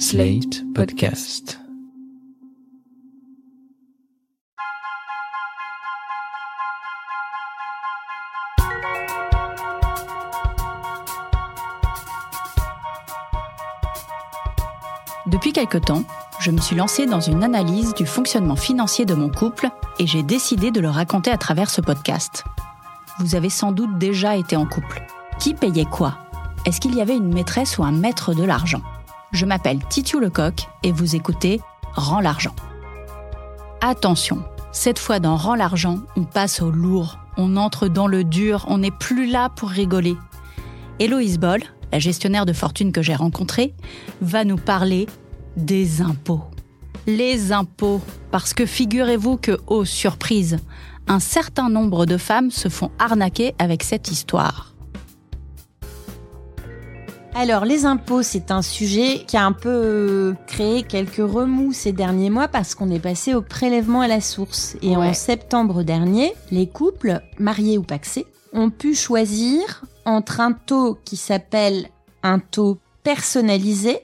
Slate Podcast. Depuis quelque temps, je me suis lancée dans une analyse du fonctionnement financier de mon couple et j'ai décidé de le raconter à travers ce podcast. Vous avez sans doute déjà été en couple. Qui payait quoi? Est-ce qu'il y avait une maîtresse ou un maître de l'argent? Je m'appelle Titu Lecoq et vous écoutez Rends l'argent. Attention, cette fois dans Rends l'argent, on passe au lourd, on entre dans le dur, on n'est plus là pour rigoler. Héloïse Boll, la gestionnaire de fortune que j'ai rencontrée, va nous parler des impôts. Les impôts, parce que figurez-vous que, oh surprise, un certain nombre de femmes se font arnaquer avec cette histoire. Alors, les impôts, c'est un sujet qui a un peu créé quelques remous ces derniers mois parce qu'on est passé au prélèvement à la source. Et en septembre dernier, les couples, mariés ou paxés, ont pu choisir entre un taux qui s'appelle un taux personnalisé,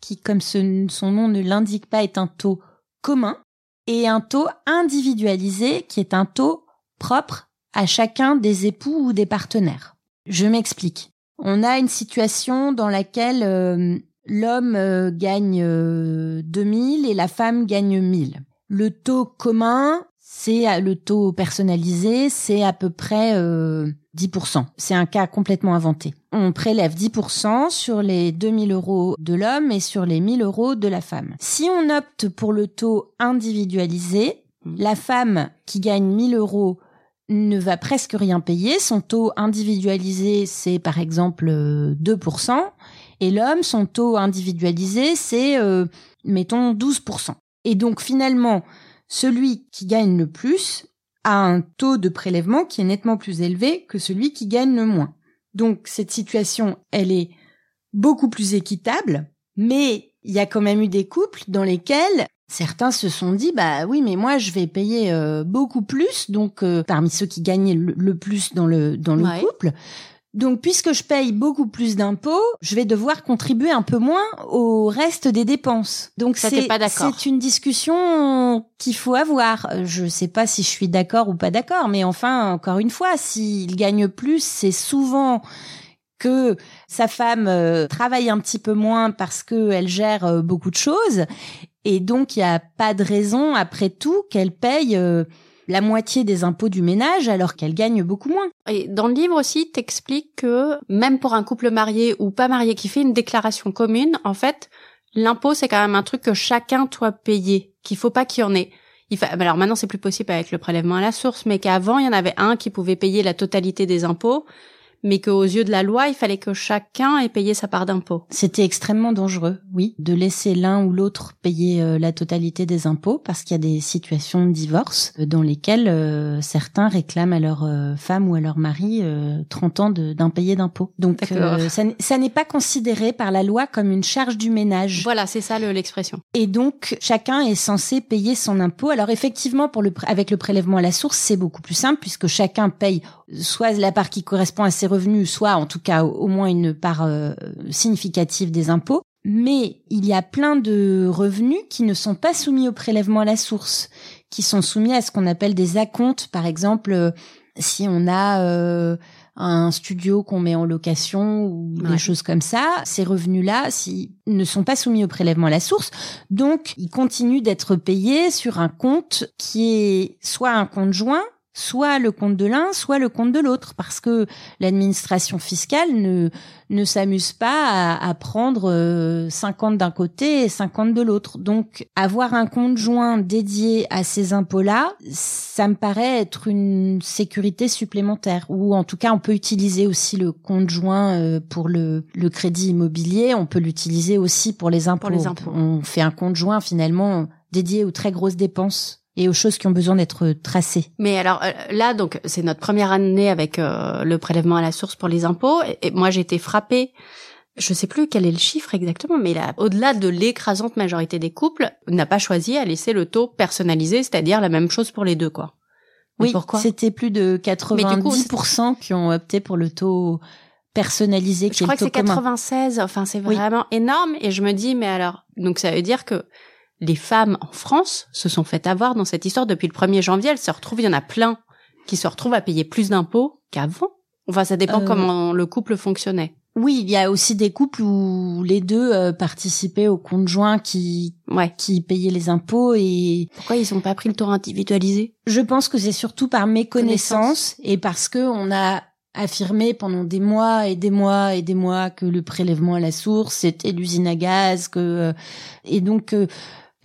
qui, comme son nom ne l'indique pas, est un taux commun, et un taux individualisé, qui est un taux propre à chacun des époux ou des partenaires. Je m'explique. On a une situation dans laquelle euh, l'homme euh, gagne euh, 2000 et la femme gagne 1000. Le taux commun, c'est euh, le taux personnalisé, c'est à peu près euh, 10%. C'est un cas complètement inventé. On prélève 10% sur les 2000 euros de l'homme et sur les 1000 euros de la femme. Si on opte pour le taux individualisé, la femme qui gagne 1000 euros ne va presque rien payer. Son taux individualisé, c'est par exemple euh, 2%. Et l'homme, son taux individualisé, c'est, euh, mettons, 12%. Et donc finalement, celui qui gagne le plus a un taux de prélèvement qui est nettement plus élevé que celui qui gagne le moins. Donc cette situation, elle est beaucoup plus équitable, mais il y a quand même eu des couples dans lesquels certains se sont dit bah oui mais moi je vais payer euh, beaucoup plus donc euh, parmi ceux qui gagnaient le, le plus dans le dans le Ouais. couple donc puisque je paye beaucoup plus d'impôts je vais devoir contribuer un peu moins au reste des dépenses donc c'est pas d'accord. c'est une discussion qu'il faut avoir je sais pas si je suis d'accord ou pas d'accord mais enfin encore une fois s'il gagne plus c'est souvent que sa femme euh, travaille un petit peu moins parce qu'elle gère euh, beaucoup de choses. Et donc, il n'y a pas de raison, après tout, qu'elle paye euh, la moitié des impôts du ménage alors qu'elle gagne beaucoup moins. Et dans le livre aussi, t'expliques que même pour un couple marié ou pas marié qui fait une déclaration commune, en fait, l'impôt c'est quand même un truc que chacun doit payer, qu'il faut pas qu'il y en ait. Il Alors maintenant c'est plus possible avec le prélèvement à la source, mais qu'avant il y en avait un qui pouvait payer la totalité des impôts, mais qu'aux yeux de la loi il fallait que chacun ait payé sa part d'impôt. C'était extrêmement dangereux, oui, de laisser l'un ou l'autre payer euh, la totalité des impôts parce qu'il y a des situations de divorce euh, dans lesquelles euh, certains réclament à leur femme ou à leur mari euh, 30 ans d'impayés d'impôts. Donc euh, ça, n'est pas considéré par la loi comme une charge du ménage. Voilà, c'est ça le- l'expression. Et donc, chacun est censé payer son impôt. Alors effectivement, pour le, pr- avec le prélèvement à la source, c'est beaucoup plus simple puisque chacun paye soit la part qui correspond à ses revenus, soit en tout cas au, moins une part euh, significative des impôts. Mais il y a plein de revenus qui ne sont pas soumis au prélèvement à la source, qui sont soumis à ce qu'on appelle des acomptes. Par exemple, euh, si on a euh, un studio qu'on met en location ou Ouais. des choses comme ça, ces revenus-là si, ne sont pas soumis au prélèvement à la source. Donc, ils continuent d'être payés sur un compte qui est soit un compte joint, soit le compte de l'un, soit le compte de l'autre, parce que l'administration fiscale ne ne s'amuse pas à, à prendre euh, 50 d'un côté et 50 de l'autre. Donc, avoir un compte joint dédié à ces impôts-là, ça me paraît être une sécurité supplémentaire. Ou en tout cas, on peut utiliser aussi le compte joint euh, pour le, le crédit immobilier. On peut l'utiliser aussi pour les impôts. Pour les impôts. On fait un compte joint finalement dédié aux très grosses dépenses et aux choses qui ont besoin d'être tracées. Mais alors euh, là, donc c'est notre première année avec euh, le prélèvement à la source pour les impôts. Et, et moi, j'ai été frappée. Je sais plus quel est le chiffre exactement, mais là, au-delà de l'écrasante majorité des couples, n'a pas choisi à laisser le taux personnalisé, c'est-à-dire la même chose pour les deux, quoi. Oui, pourquoi? c'était plus de Mais du coup, 90% qui ont opté pour le taux personnalisé Je crois que c'est 96. Enfin, c'est vraiment énorme. Et je me dis, mais alors, donc ça veut dire que les femmes en France se sont fait avoir dans cette histoire depuis le 1er janvier. Elles se retrouvent, il y en a plein qui se retrouvent à payer plus d'impôts qu'avant. Enfin, ça dépend euh, comment le couple fonctionnait. Oui, il y a aussi des couples où les deux euh, participaient au conjoint qui ouais. qui payait les impôts et pourquoi ils n'ont pas pris le taux individualisé Je pense que c'est surtout par méconnaissance et parce que on a affirmé pendant des mois et des mois et des mois que le prélèvement à la source c'était l'usine à gaz que euh, et donc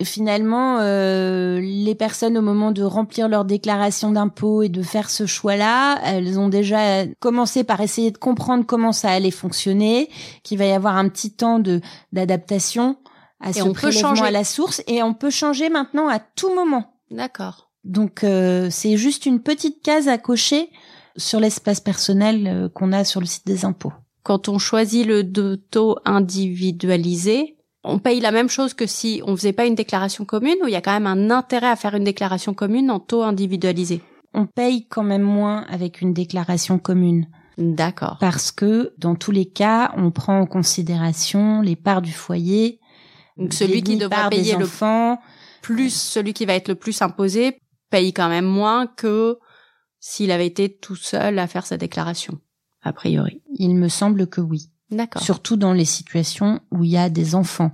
finalement, euh, les personnes au moment de remplir leur déclaration d'impôt et de faire ce choix-là, elles ont déjà commencé par essayer de comprendre comment ça allait fonctionner, qu'il va y avoir un petit temps de d'adaptation à ce prélèvement à la source, et on peut changer maintenant à tout moment. D'accord. Donc euh, c'est juste une petite case à cocher sur l'espace personnel euh, qu'on a sur le site des impôts. Quand on choisit le taux individualisé, on paye la même chose que si on faisait pas une déclaration commune ou il y a quand même un intérêt à faire une déclaration commune en taux individualisé? On paye quand même moins avec une déclaration commune. D'accord. Parce que dans tous les cas, on prend en considération les parts du foyer. Donc celui qui devra payer le enfants, plus celui qui va être le plus imposé paye quand même moins que s'il avait été tout seul à faire sa déclaration, a priori. Il me semble que oui. D'accord. Surtout dans les situations où il y a des enfants,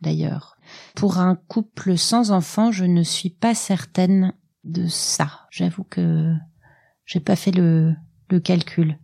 d'ailleurs. Pour un couple sans enfants, je ne suis pas certaine de ça. J'avoue que j'ai pas fait le, le calcul.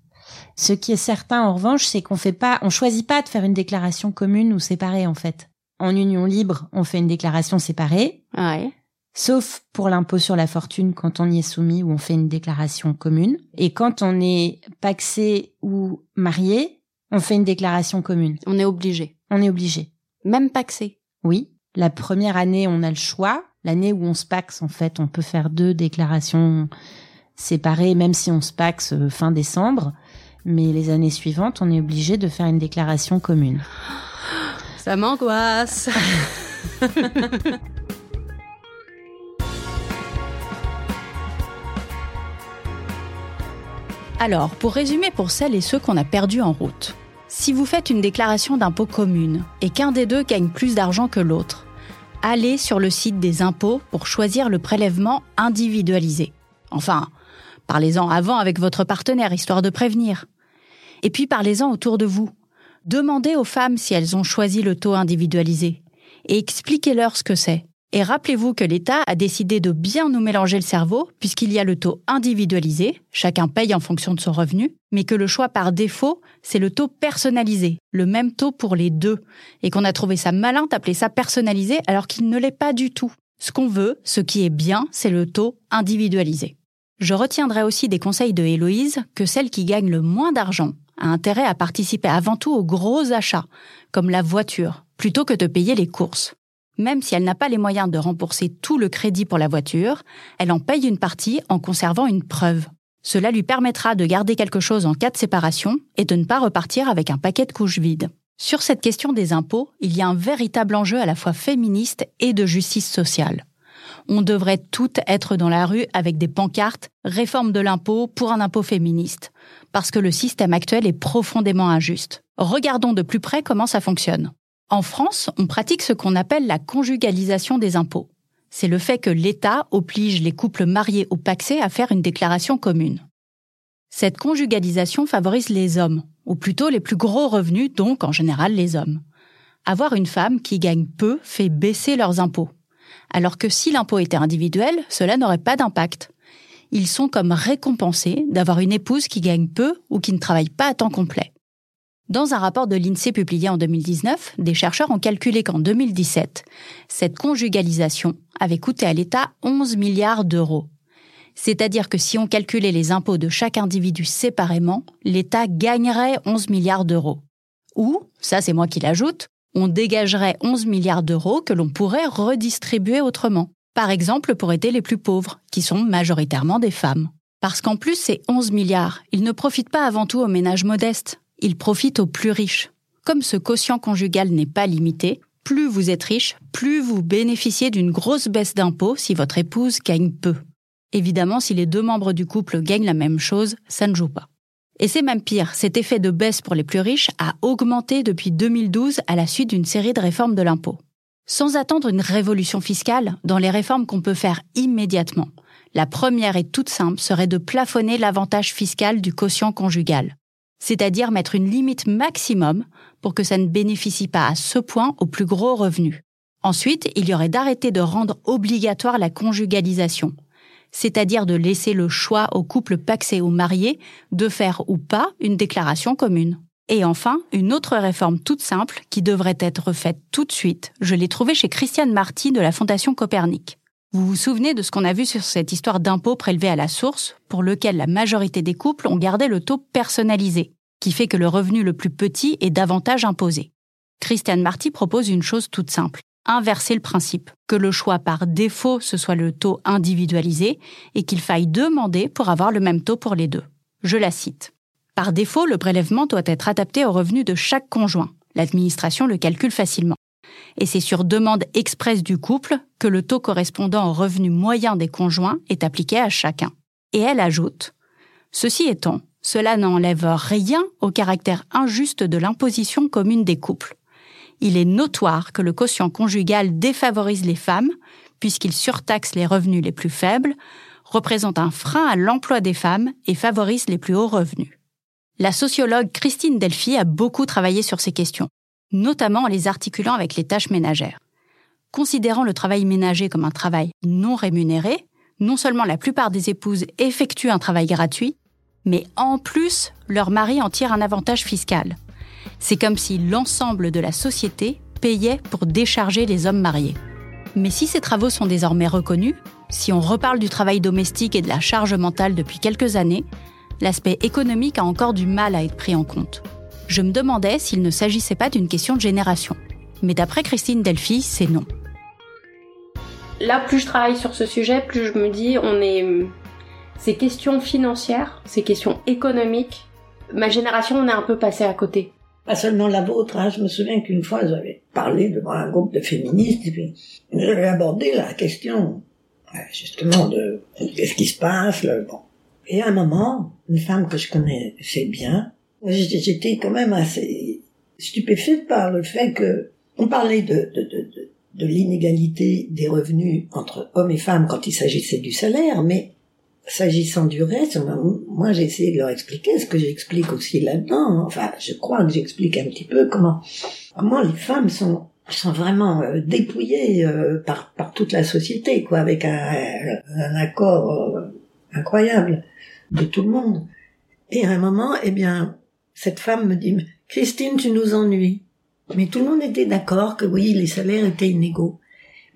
Ce qui est certain, en revanche, c'est qu'on fait pas, on choisit pas de faire une déclaration commune ou séparée, en fait. En union libre, on fait une déclaration séparée. Ouais. Sauf pour l'impôt sur la fortune quand on y est soumis ou on fait une déclaration commune. Et quand on est paxé ou marié, on fait une déclaration commune. On est obligé. On est obligé. Même paxé. Oui. La première année, on a le choix. L'année où on se paxe, en fait, on peut faire deux déclarations séparées, même si on se paxe euh, fin décembre. Mais les années suivantes, on est obligé de faire une déclaration commune. Ça m'angoisse. Alors, pour résumer pour celles et ceux qu'on a perdus en route, si vous faites une déclaration d'impôt commune et qu'un des deux gagne plus d'argent que l'autre, allez sur le site des impôts pour choisir le prélèvement individualisé. Enfin, parlez-en avant avec votre partenaire, histoire de prévenir. Et puis parlez-en autour de vous. Demandez aux femmes si elles ont choisi le taux individualisé et expliquez-leur ce que c'est. Et rappelez-vous que l'État a décidé de bien nous mélanger le cerveau, puisqu'il y a le taux individualisé, chacun paye en fonction de son revenu, mais que le choix par défaut, c'est le taux personnalisé, le même taux pour les deux, et qu'on a trouvé ça malin d'appeler ça personnalisé alors qu'il ne l'est pas du tout. Ce qu'on veut, ce qui est bien, c'est le taux individualisé. Je retiendrai aussi des conseils de Héloïse que celle qui gagne le moins d'argent a intérêt à participer avant tout aux gros achats, comme la voiture, plutôt que de payer les courses. Même si elle n'a pas les moyens de rembourser tout le crédit pour la voiture, elle en paye une partie en conservant une preuve. Cela lui permettra de garder quelque chose en cas de séparation et de ne pas repartir avec un paquet de couches vides. Sur cette question des impôts, il y a un véritable enjeu à la fois féministe et de justice sociale. On devrait toutes être dans la rue avec des pancartes réforme de l'impôt pour un impôt féministe, parce que le système actuel est profondément injuste. Regardons de plus près comment ça fonctionne. En France, on pratique ce qu'on appelle la conjugalisation des impôts. C'est le fait que l'État oblige les couples mariés ou paxés à faire une déclaration commune. Cette conjugalisation favorise les hommes, ou plutôt les plus gros revenus, donc en général les hommes. Avoir une femme qui gagne peu fait baisser leurs impôts. Alors que si l'impôt était individuel, cela n'aurait pas d'impact. Ils sont comme récompensés d'avoir une épouse qui gagne peu ou qui ne travaille pas à temps complet. Dans un rapport de l'INSEE publié en 2019, des chercheurs ont calculé qu'en 2017, cette conjugalisation avait coûté à l'État 11 milliards d'euros. C'est-à-dire que si on calculait les impôts de chaque individu séparément, l'État gagnerait 11 milliards d'euros. Ou, ça c'est moi qui l'ajoute, on dégagerait 11 milliards d'euros que l'on pourrait redistribuer autrement. Par exemple pour aider les plus pauvres, qui sont majoritairement des femmes. Parce qu'en plus, ces 11 milliards, ils ne profitent pas avant tout aux ménages modestes, il profite aux plus riches. Comme ce quotient conjugal n'est pas limité, plus vous êtes riche, plus vous bénéficiez d'une grosse baisse d'impôts si votre épouse gagne peu. Évidemment, si les deux membres du couple gagnent la même chose, ça ne joue pas. Et c'est même pire, cet effet de baisse pour les plus riches a augmenté depuis 2012 à la suite d'une série de réformes de l'impôt. Sans attendre une révolution fiscale, dans les réformes qu'on peut faire immédiatement, la première et toute simple serait de plafonner l'avantage fiscal du quotient conjugal, c'est-à-dire mettre une limite maximum pour que ça ne bénéficie pas à ce point aux plus gros revenus. Ensuite, il y aurait d'arrêter de rendre obligatoire la conjugalisation, c'est-à-dire de laisser le choix aux couples paxés ou mariés de faire ou pas une déclaration commune. Et enfin, une autre réforme toute simple qui devrait être faite tout de suite, je l'ai trouvée chez Christiane Marty de la Fondation Copernic. Vous vous souvenez de ce qu'on a vu sur cette histoire d'impôt prélevé à la source, pour lequel la majorité des couples ont gardé le taux personnalisé, qui fait que le revenu le plus petit est davantage imposé. Christiane Marty propose une chose toute simple inverser le principe, que le choix par défaut ce soit le taux individualisé et qu'il faille demander pour avoir le même taux pour les deux. Je la cite. Par défaut, le prélèvement doit être adapté au revenu de chaque conjoint. L'administration le calcule facilement. Et c'est sur demande expresse du couple que le taux correspondant au revenu moyen des conjoints est appliqué à chacun. Et elle ajoute Ceci étant, cela n'enlève rien au caractère injuste de l'imposition commune des couples il est notoire que le quotient conjugal défavorise les femmes, puisqu'il surtaxe les revenus les plus faibles, représente un frein à l'emploi des femmes et favorise les plus hauts revenus. La sociologue Christine Delphi a beaucoup travaillé sur ces questions, notamment en les articulant avec les tâches ménagères. Considérant le travail ménager comme un travail non rémunéré, non seulement la plupart des épouses effectuent un travail gratuit, mais en plus, leur mari en tire un avantage fiscal. C'est comme si l'ensemble de la société payait pour décharger les hommes mariés. Mais si ces travaux sont désormais reconnus, si on reparle du travail domestique et de la charge mentale depuis quelques années, l'aspect économique a encore du mal à être pris en compte. Je me demandais s'il ne s'agissait pas d'une question de génération. Mais d'après Christine Delphi, c'est non. Là, plus je travaille sur ce sujet, plus je me dis, on est. Ces questions financières, ces questions économiques, ma génération, on est un peu passé à côté pas seulement la vôtre. Hein. Je me souviens qu'une fois, j'avais parlé devant un groupe de féministes et puis j'avais abordé la question justement de qu'est-ce qui se passe. bon. Et à un moment, une femme que je connaissais bien, j'étais quand même assez stupéfaite par le fait que on parlait de, de, de, de, l'inégalité des revenus entre hommes et femmes quand il s'agissait du salaire, mais S'agissant du reste, moi j'ai essayé de leur expliquer ce que j'explique aussi là-dedans. Enfin, je crois que j'explique un petit peu comment comment les femmes sont sont vraiment euh, dépouillées euh, par par toute la société, quoi, avec un, un accord euh, incroyable de tout le monde. Et à un moment, eh bien, cette femme me dit Christine, tu nous ennuies. Mais tout le monde était d'accord que oui, les salaires étaient inégaux.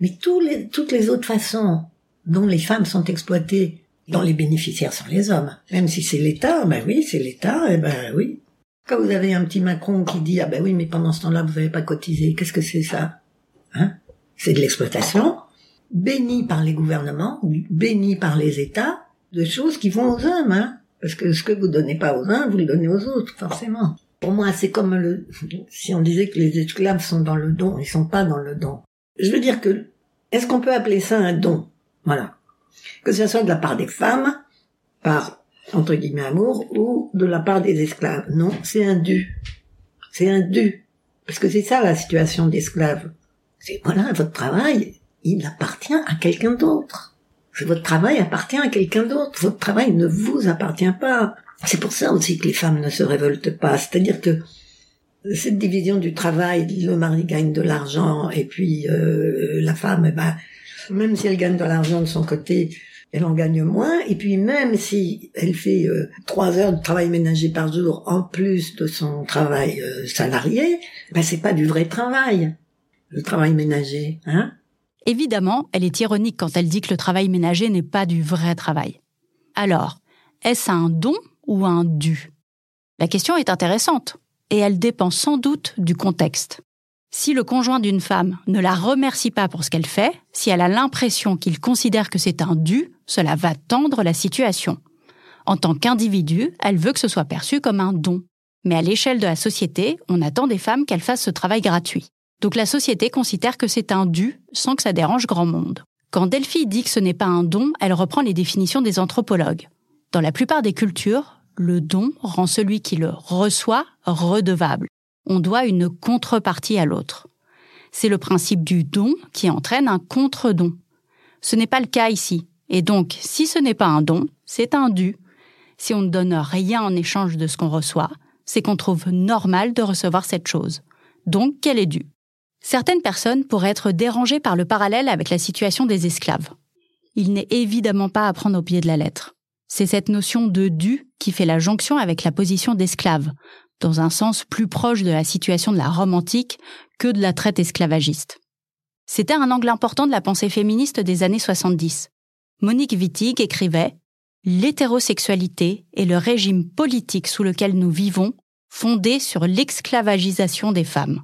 Mais tous les, toutes les autres façons dont les femmes sont exploitées dont les bénéficiaires sont les hommes. Même si c'est l'État, ben oui, c'est l'État, et eh ben oui. Quand vous avez un petit Macron qui dit ah ben oui, mais pendant ce temps-là vous n'avez pas cotisé, qu'est-ce que c'est ça? Hein? C'est de l'exploitation, béni par les gouvernements, béni par les États, de choses qui vont aux hommes, hein Parce que ce que vous donnez pas aux uns, vous le donnez aux autres, forcément. Pour moi, c'est comme le, si on disait que les esclaves sont dans le don, ils sont pas dans le don. Je veux dire que, est-ce qu'on peut appeler ça un don? Voilà que ce soit de la part des femmes, par entre guillemets amour, ou de la part des esclaves. Non, c'est un dû. C'est un dû. Parce que c'est ça la situation d'esclave. C'est voilà, votre travail, il appartient à quelqu'un d'autre. Votre travail appartient à quelqu'un d'autre. Votre travail ne vous appartient pas. C'est pour ça aussi que les femmes ne se révoltent pas. C'est-à-dire que cette division du travail, le mari gagne de l'argent et puis euh, la femme, eh ben, même si elle gagne de l'argent de son côté, elle en gagne moins. Et puis même si elle fait euh, trois heures de travail ménager par jour en plus de son travail euh, salarié, ben c'est pas du vrai travail, le travail ménager, hein Évidemment, elle est ironique quand elle dit que le travail ménager n'est pas du vrai travail. Alors, est-ce un don ou un dû? La question est intéressante et elle dépend sans doute du contexte. Si le conjoint d'une femme ne la remercie pas pour ce qu'elle fait, si elle a l'impression qu'il considère que c'est un dû, cela va tendre la situation. En tant qu'individu, elle veut que ce soit perçu comme un don. Mais à l'échelle de la société, on attend des femmes qu'elles fassent ce travail gratuit. Donc la société considère que c'est un dû sans que ça dérange grand monde. Quand Delphi dit que ce n'est pas un don, elle reprend les définitions des anthropologues. Dans la plupart des cultures, Le don rend celui qui le reçoit redevable. On doit une contrepartie à l'autre. C'est le principe du don qui entraîne un contre-don. Ce n'est pas le cas ici. Et donc, si ce n'est pas un don, c'est un dû. Si on ne donne rien en échange de ce qu'on reçoit, c'est qu'on trouve normal de recevoir cette chose. Donc, qu'elle est due. Certaines personnes pourraient être dérangées par le parallèle avec la situation des esclaves. Il n'est évidemment pas à prendre au pied de la lettre. C'est cette notion de dû qui fait la jonction avec la position d'esclave, dans un sens plus proche de la situation de la Rome antique que de la traite esclavagiste. C'était un angle important de la pensée féministe des années 70. Monique Wittig écrivait L'hétérosexualité est le régime politique sous lequel nous vivons, fondé sur l'esclavagisation des femmes.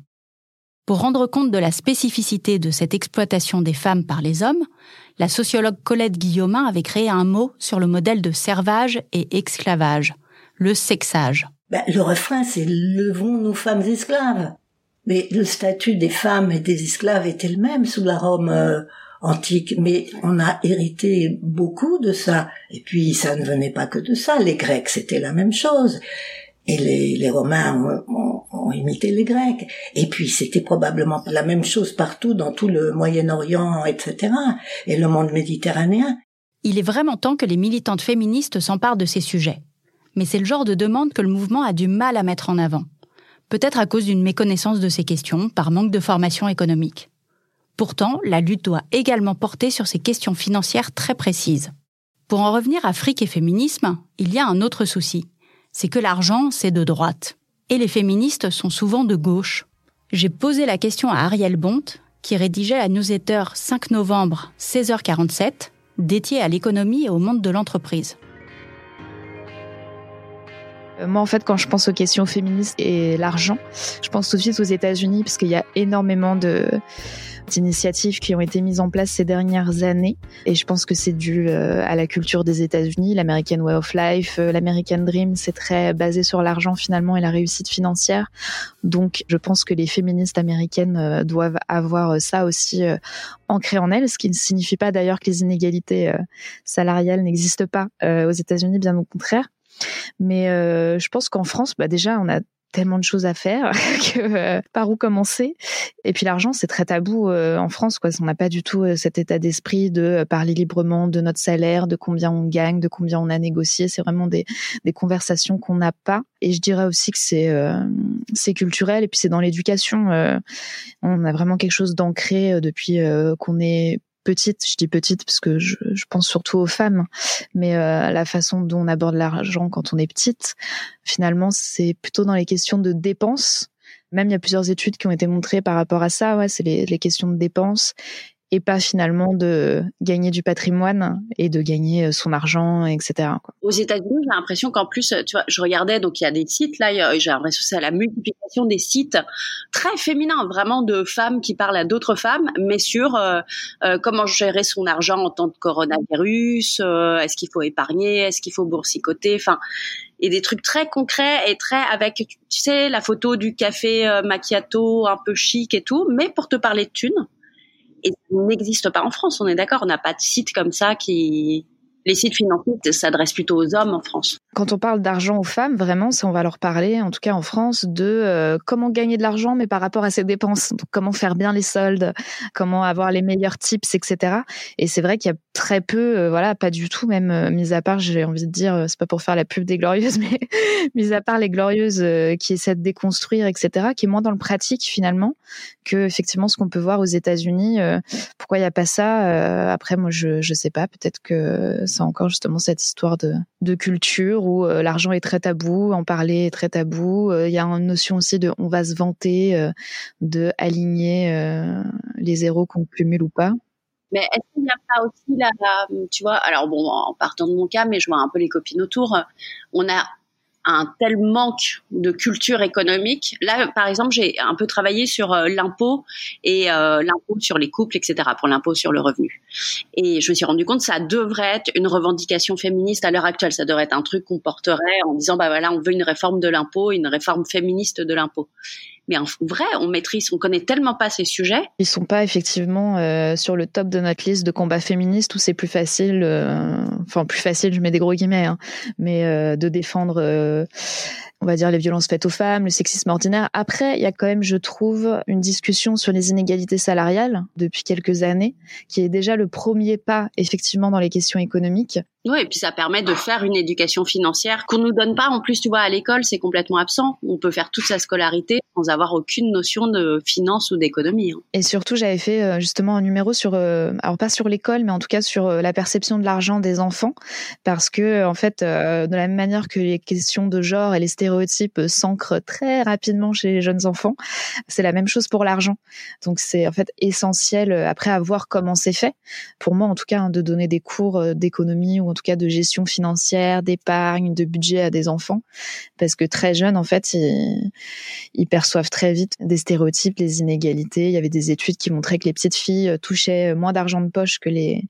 Pour rendre compte de la spécificité de cette exploitation des femmes par les hommes, la sociologue Colette Guillaumin avait créé un mot sur le modèle de servage et esclavage, le sexage. Ben, le refrain, c'est levons nos femmes esclaves. Mais le statut des femmes et des esclaves était le même sous la Rome euh, antique, mais on a hérité beaucoup de ça. Et puis ça ne venait pas que de ça. Les Grecs, c'était la même chose. Et les, Romains ont, ont, imité les Grecs. Et puis c'était probablement la même chose partout dans tout le Moyen-Orient, etc. Et le monde méditerranéen. Il est vraiment temps que les militantes féministes s'emparent de ces sujets. Mais c'est le genre de demande que le mouvement a du mal à mettre en avant. Peut-être à cause d'une méconnaissance de ces questions, par manque de formation économique. Pourtant, la lutte doit également porter sur ces questions financières très précises. Pour en revenir à fric et féminisme, il y a un autre souci c'est que l'argent, c'est de droite. Et les féministes sont souvent de gauche. J'ai posé la question à Ariel Bonte, qui rédigeait la newsletter 5 novembre 16h47, dédiée à l'économie et au monde de l'entreprise. Euh, moi, en fait, quand je pense aux questions féministes et l'argent, je pense tout de suite aux États-Unis parce qu'il y a énormément de d'initiatives qui ont été mises en place ces dernières années. Et je pense que c'est dû euh, à la culture des États-Unis, l'American Way of Life, euh, l'American Dream, c'est très basé sur l'argent finalement et la réussite financière. Donc je pense que les féministes américaines euh, doivent avoir ça aussi ancré en elles, ce qui ne signifie pas d'ailleurs que les inégalités salariales n'existent pas aux États-Unis, bien au contraire. Mais je pense qu'en France, bah déjà, on a tellement de choses à faire que euh, par où commencer. Et puis l'argent c'est très tabou euh, en France quoi. On n'a pas du tout euh, cet état d'esprit de parler librement de notre salaire de combien on gagne de combien on a négocié. C'est vraiment des, des conversations qu'on n'a pas. Et je dirais aussi que c'est c'est culturel et puis c'est dans l'éducation on a vraiment quelque chose d'ancré depuis qu'on est je dis petite parce que je, pense surtout aux femmes, mais euh, la façon dont on aborde l'argent quand on est petite, finalement, c'est plutôt dans les questions de dépenses. Même il y a plusieurs études qui ont été montrées par rapport à ça. Ouais, c'est les questions de dépenses et pas finalement de gagner du patrimoine et de gagner euh, son argent, etc. Aux États-Unis, j'ai l'impression qu'en plus, tu vois, je regardais, donc il y a des sites là, j'ai l'impression que c'est la multiplication des sites très féminins, vraiment de femmes qui parlent à d'autres femmes, mais sur euh, euh, comment gérer son argent en temps de coronavirus, euh, est-ce qu'il faut épargner, est-ce qu'il faut boursicoter, enfin et des trucs très concrets et très avec tu sais la photo du café macchiato un peu chic et tout mais pour te parler de thunes et n'existe pas en France. On est d'accord, on n'a pas de site comme ça qui les sites financiers s'adressent plutôt aux hommes en France. Quand on parle d'argent aux femmes, vraiment, ça, on va leur parler, en tout cas en France, de euh, comment gagner de l'argent, mais par rapport à ses dépenses. Comment faire bien les soldes, comment avoir les meilleurs tips, etc. Et c'est vrai qu'il y a très peu, euh, voilà, pas du tout, même euh, mis à part, j'ai envie de dire, c'est pas pour faire la pub des glorieuses, mais mis à part les glorieuses qui essaient de déconstruire, etc., qui est moins dans le pratique finalement que effectivement ce qu'on peut voir aux États-Unis. pourquoi il y a pas ça Après, moi, je je sais pas. Peut-être que encore justement cette histoire de de culture où euh, l'argent est très tabou, en parler est très tabou. Euh, il y a une notion aussi de on va se vanter euh, de aligner les zéros qu'on cumule ou pas. Mais est-ce qu'il n'y a pas aussi la, tu vois, alors bon, en partant de mon cas, mais je vois un peu les copines autour, on a un tel manque de culture économique. Là, par exemple, j'ai un peu travaillé sur euh, l'impôt et euh, l'impôt sur les couples, etc., pour l'impôt sur le revenu. Et je me suis rendu compte que ça devrait être une revendication féministe à l'heure actuelle. Ça devrait être un truc qu'on porterait en disant, bah voilà, on veut une réforme de l'impôt, une réforme féministe de l'impôt. Mais en vrai, on maîtrise, on connaît tellement pas ces sujets. Ils sont pas effectivement euh, sur le top de notre liste de combats féministes où c'est plus facile, euh, enfin plus facile, je mets des gros guillemets, hein, mais euh, de défendre on va dire les violences faites aux femmes, le sexisme ordinaire. Après, il y a quand même, je trouve, une discussion sur les inégalités salariales depuis quelques années, qui est déjà le premier pas effectivement dans les questions économiques. Et puis ça permet de faire une éducation financière qu'on nous donne pas. En plus, tu vois, à l'école, c'est complètement absent. On peut faire toute sa scolarité sans avoir aucune notion de finance ou d'économie. Hein. Et surtout, j'avais fait euh, justement un numéro sur, euh, alors pas sur l'école, mais en tout cas sur euh, la perception de l'argent des enfants, parce que en fait, de la même manière que les questions de genre et les stéréotypes s'ancrent très rapidement chez les jeunes enfants, c'est la même chose pour l'argent. Donc c'est en fait essentiel après à voir comment c'est fait. Pour moi, en tout cas, hein, de donner des cours d'économie ou tout cas de gestion financière, d'épargne, de budget à des enfants, parce que très jeunes, en fait, ils, perçoivent très vite des stéréotypes, les inégalités. Il y avait des études qui montraient que les petites filles touchaient moins d'argent de poche que les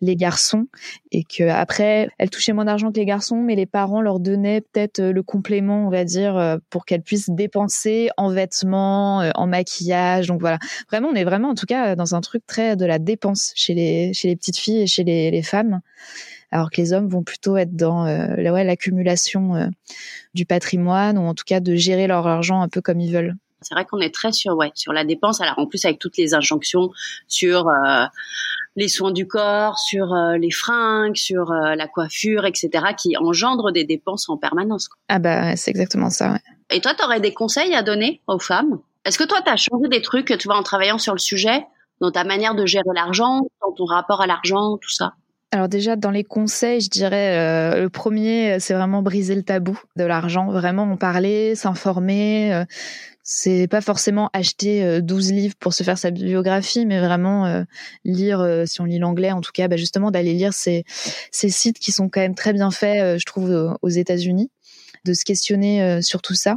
les garçons, et que après, elles touchaient moins d'argent que les garçons, mais les parents leur donnaient peut-être le complément, on va dire, pour qu'elles puissent dépenser en vêtements, en maquillage. Donc voilà, vraiment, on est vraiment, en tout cas, dans un truc très de la dépense chez les chez les petites filles et chez les, les femmes alors que les hommes vont plutôt être dans euh, ouais, l'accumulation euh, du patrimoine ou en tout cas de gérer leur argent un peu comme ils veulent. C'est vrai qu'on est très sur ouais sur la dépense. Alors en plus avec toutes les injonctions sur euh, les soins du corps, sur les fringues, sur la coiffure, etc., qui engendrent des dépenses en permanence. Ah bah c'est exactement ça. Ouais. Et toi, tu aurais des conseils à donner aux femmes? Est-ce que toi, tu as changé des trucs, tu vois, en travaillant sur le sujet, dans ta manière de gérer l'argent, dans ton rapport à l'argent, tout ça? Alors déjà dans les conseils, je dirais euh, le premier, c'est vraiment briser le tabou de l'argent, vraiment en parler, s'informer. Euh, c'est pas forcément acheter 12 euh, livres pour se faire sa biographie, mais vraiment lire, si on lit l'anglais, en tout cas, bah justement d'aller lire ces, ces sites qui sont quand même très bien faits, je trouve, aux États-Unis de se questionner euh, sur tout ça.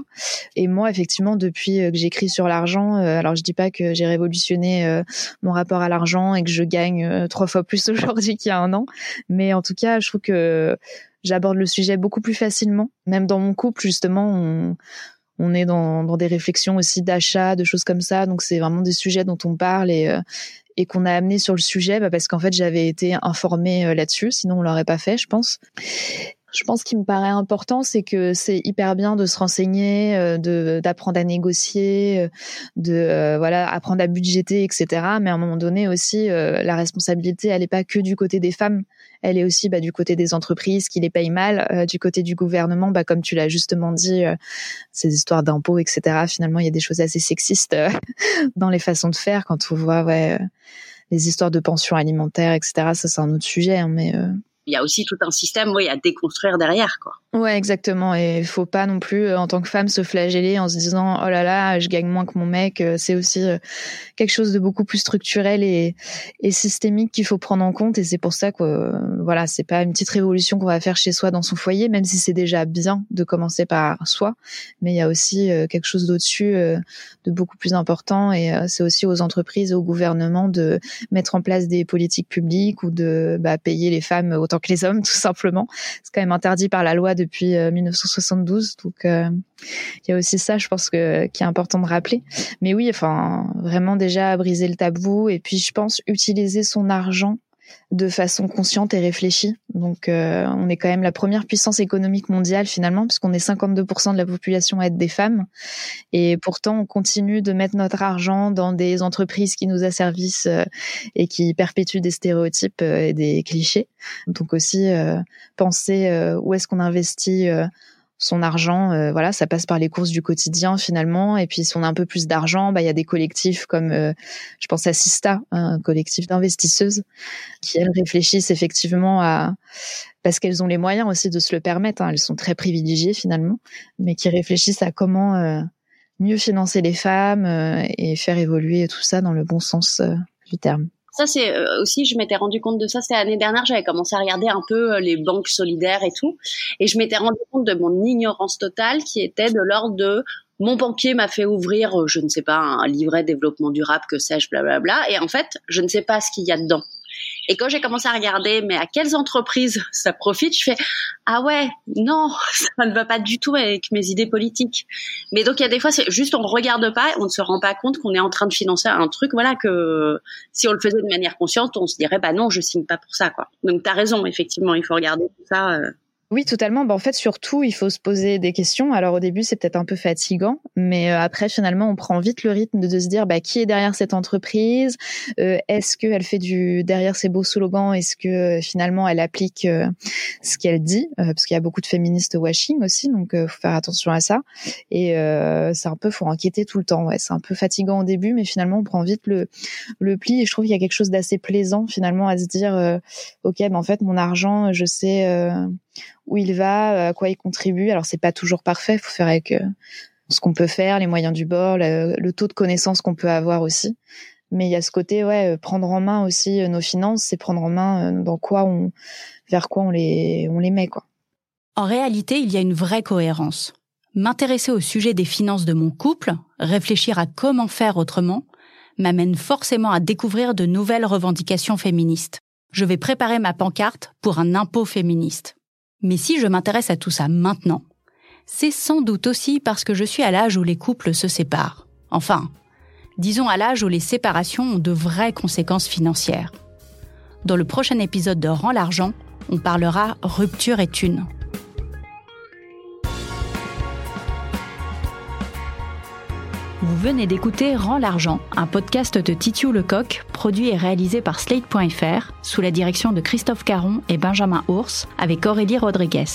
Et moi, effectivement, depuis euh, que j'écris sur l'argent, euh, alors je dis pas que j'ai révolutionné mon rapport à l'argent et que je gagne trois fois plus aujourd'hui qu'il y a un an, mais en tout cas, je trouve que j'aborde le sujet beaucoup plus facilement. Même dans mon couple, justement, on, on est dans, dans des réflexions aussi d'achat, de choses comme ça. Donc c'est vraiment des sujets dont on parle et, et qu'on a amené sur le sujet bah parce qu'en fait j'avais été informée là-dessus, sinon on l'aurait pas fait, je pense. Je pense qu'il me paraît important, c'est que c'est hyper bien de se renseigner, euh, de d'apprendre à négocier, euh, de euh, voilà apprendre à budgéter, etc. Mais à un moment donné aussi, la responsabilité, elle n'est pas que du côté des femmes, elle est aussi bah, du côté des entreprises qui les payent mal, du côté du gouvernement, bah, comme tu l'as justement dit, ces histoires d'impôts, etc. Finalement, il y a des choses assez sexistes dans les façons de faire quand on voit ouais les histoires de pensions alimentaires, etc. Ça c'est un autre sujet, hein, mais il y a aussi tout un système oui, à déconstruire derrière. Quoi. Ouais, exactement. Et il faut pas non plus, euh, en tant que femme, se flageller en se disant oh là là, je gagne moins que mon mec. Euh, c'est aussi euh, quelque chose de beaucoup plus structurel et, et systémique qu'il faut prendre en compte. Et c'est pour ça que voilà, c'est pas une petite révolution qu'on va faire chez soi dans son foyer, même si c'est déjà bien de commencer par soi. Mais il y a aussi quelque chose d'au-dessus, de beaucoup plus important. Et c'est aussi aux entreprises et au gouvernement de mettre en place des politiques publiques ou de bah, payer les femmes autant que les hommes, tout simplement. C'est quand même interdit par la loi de depuis 1972. Euh, Donc euh, il y a aussi ça, je pense que qui est important de rappeler. Mais oui, enfin vraiment déjà briser le tabou et puis je pense utiliser son argent de façon consciente et réfléchie. Donc, euh, on est quand même la première puissance économique mondiale finalement, puisqu'on est 52% de la population à être des femmes. Et pourtant, on continue de mettre notre argent dans des entreprises qui nous asservissent euh, et qui perpétuent des stéréotypes euh, et des clichés. Donc aussi, penser où est-ce qu'on investit son argent, euh, voilà, ça passe par les courses du quotidien finalement. Et puis si on a un peu plus d'argent, bah il y a des collectifs comme, euh, je pense à Sista, un collectif d'investisseuses, qui elles réfléchissent effectivement à parce qu'elles ont les moyens aussi de se le permettre. Hein, elles sont très privilégiées finalement, mais qui réfléchissent à comment euh, mieux financer les femmes et faire évoluer tout ça dans le bon sens du terme. Ça, c'est euh, aussi, je m'étais rendu compte de ça, c'était l'année dernière, j'avais commencé à regarder un peu euh, les banques solidaires et tout, et je m'étais rendu compte de mon ignorance totale qui était de l'ordre de mon banquier m'a fait ouvrir, euh, je ne sais pas, un livret développement durable, que sais-je, blablabla, et en fait, je ne sais pas ce qu'il y a dedans. Et quand j'ai commencé à regarder, mais à quelles entreprises ça profite, je fais ah ouais, non, ça ne va pas du tout avec mes idées politiques. Mais donc il y a des fois, c'est juste on regarde pas, on ne se rend pas compte qu'on est en train de financer un truc, voilà que si on le faisait de manière consciente, on se dirait bah non, je signe pas pour ça quoi. Donc tu as raison, effectivement, il faut regarder tout ça. Euh, oui, totalement. Bah, en fait, surtout, il faut se poser des questions. Alors au début, c'est peut-être un peu fatigant, mais euh, après, finalement, on prend vite le rythme de, se dire, bah, qui est derrière cette entreprise? Euh, Est-ce qu'elle fait du derrière ces beaux slogans? Est-ce que euh, finalement, elle applique ce qu'elle dit? Parce qu'il y a beaucoup de féministes washing aussi, donc faut faire attention à ça. Et c'est un peu, faut enquêter tout le temps. Ouais, c'est un peu fatigant au début, mais finalement, on prend vite le le pli. Et je trouve qu'il y a quelque chose d'assez plaisant finalement à se dire, ok, bah, en fait, mon argent, je sais où il va, à quoi il contribue. Alors c'est pas toujours parfait, faut faire avec euh, ce qu'on peut faire, les moyens du bord, le, taux de connaissance qu'on peut avoir aussi. Mais il y a ce côté, ouais, euh, prendre en main aussi euh, nos finances, c'est prendre en main dans quoi on, vers quoi on les, on les met, quoi. En réalité, il y a une vraie cohérence. M'intéresser au sujet des finances de mon couple, réfléchir à comment faire autrement, m'amène forcément à découvrir de nouvelles revendications féministes. Je vais préparer ma pancarte pour un impôt féministe. Mais si je m'intéresse à tout ça maintenant, c'est sans doute aussi parce que je suis à l'âge où les couples se séparent. Enfin, disons à l'âge où les séparations ont de vraies conséquences financières. Dans le prochain épisode de Rends l'argent, on parlera rupture et thune. Vous venez d'écouter Rends l'argent, un podcast de Titiou Lecoq, produit et réalisé par Slate.fr, sous la direction de Christophe Caron et Benjamin Ours, avec Aurélie Rodriguez.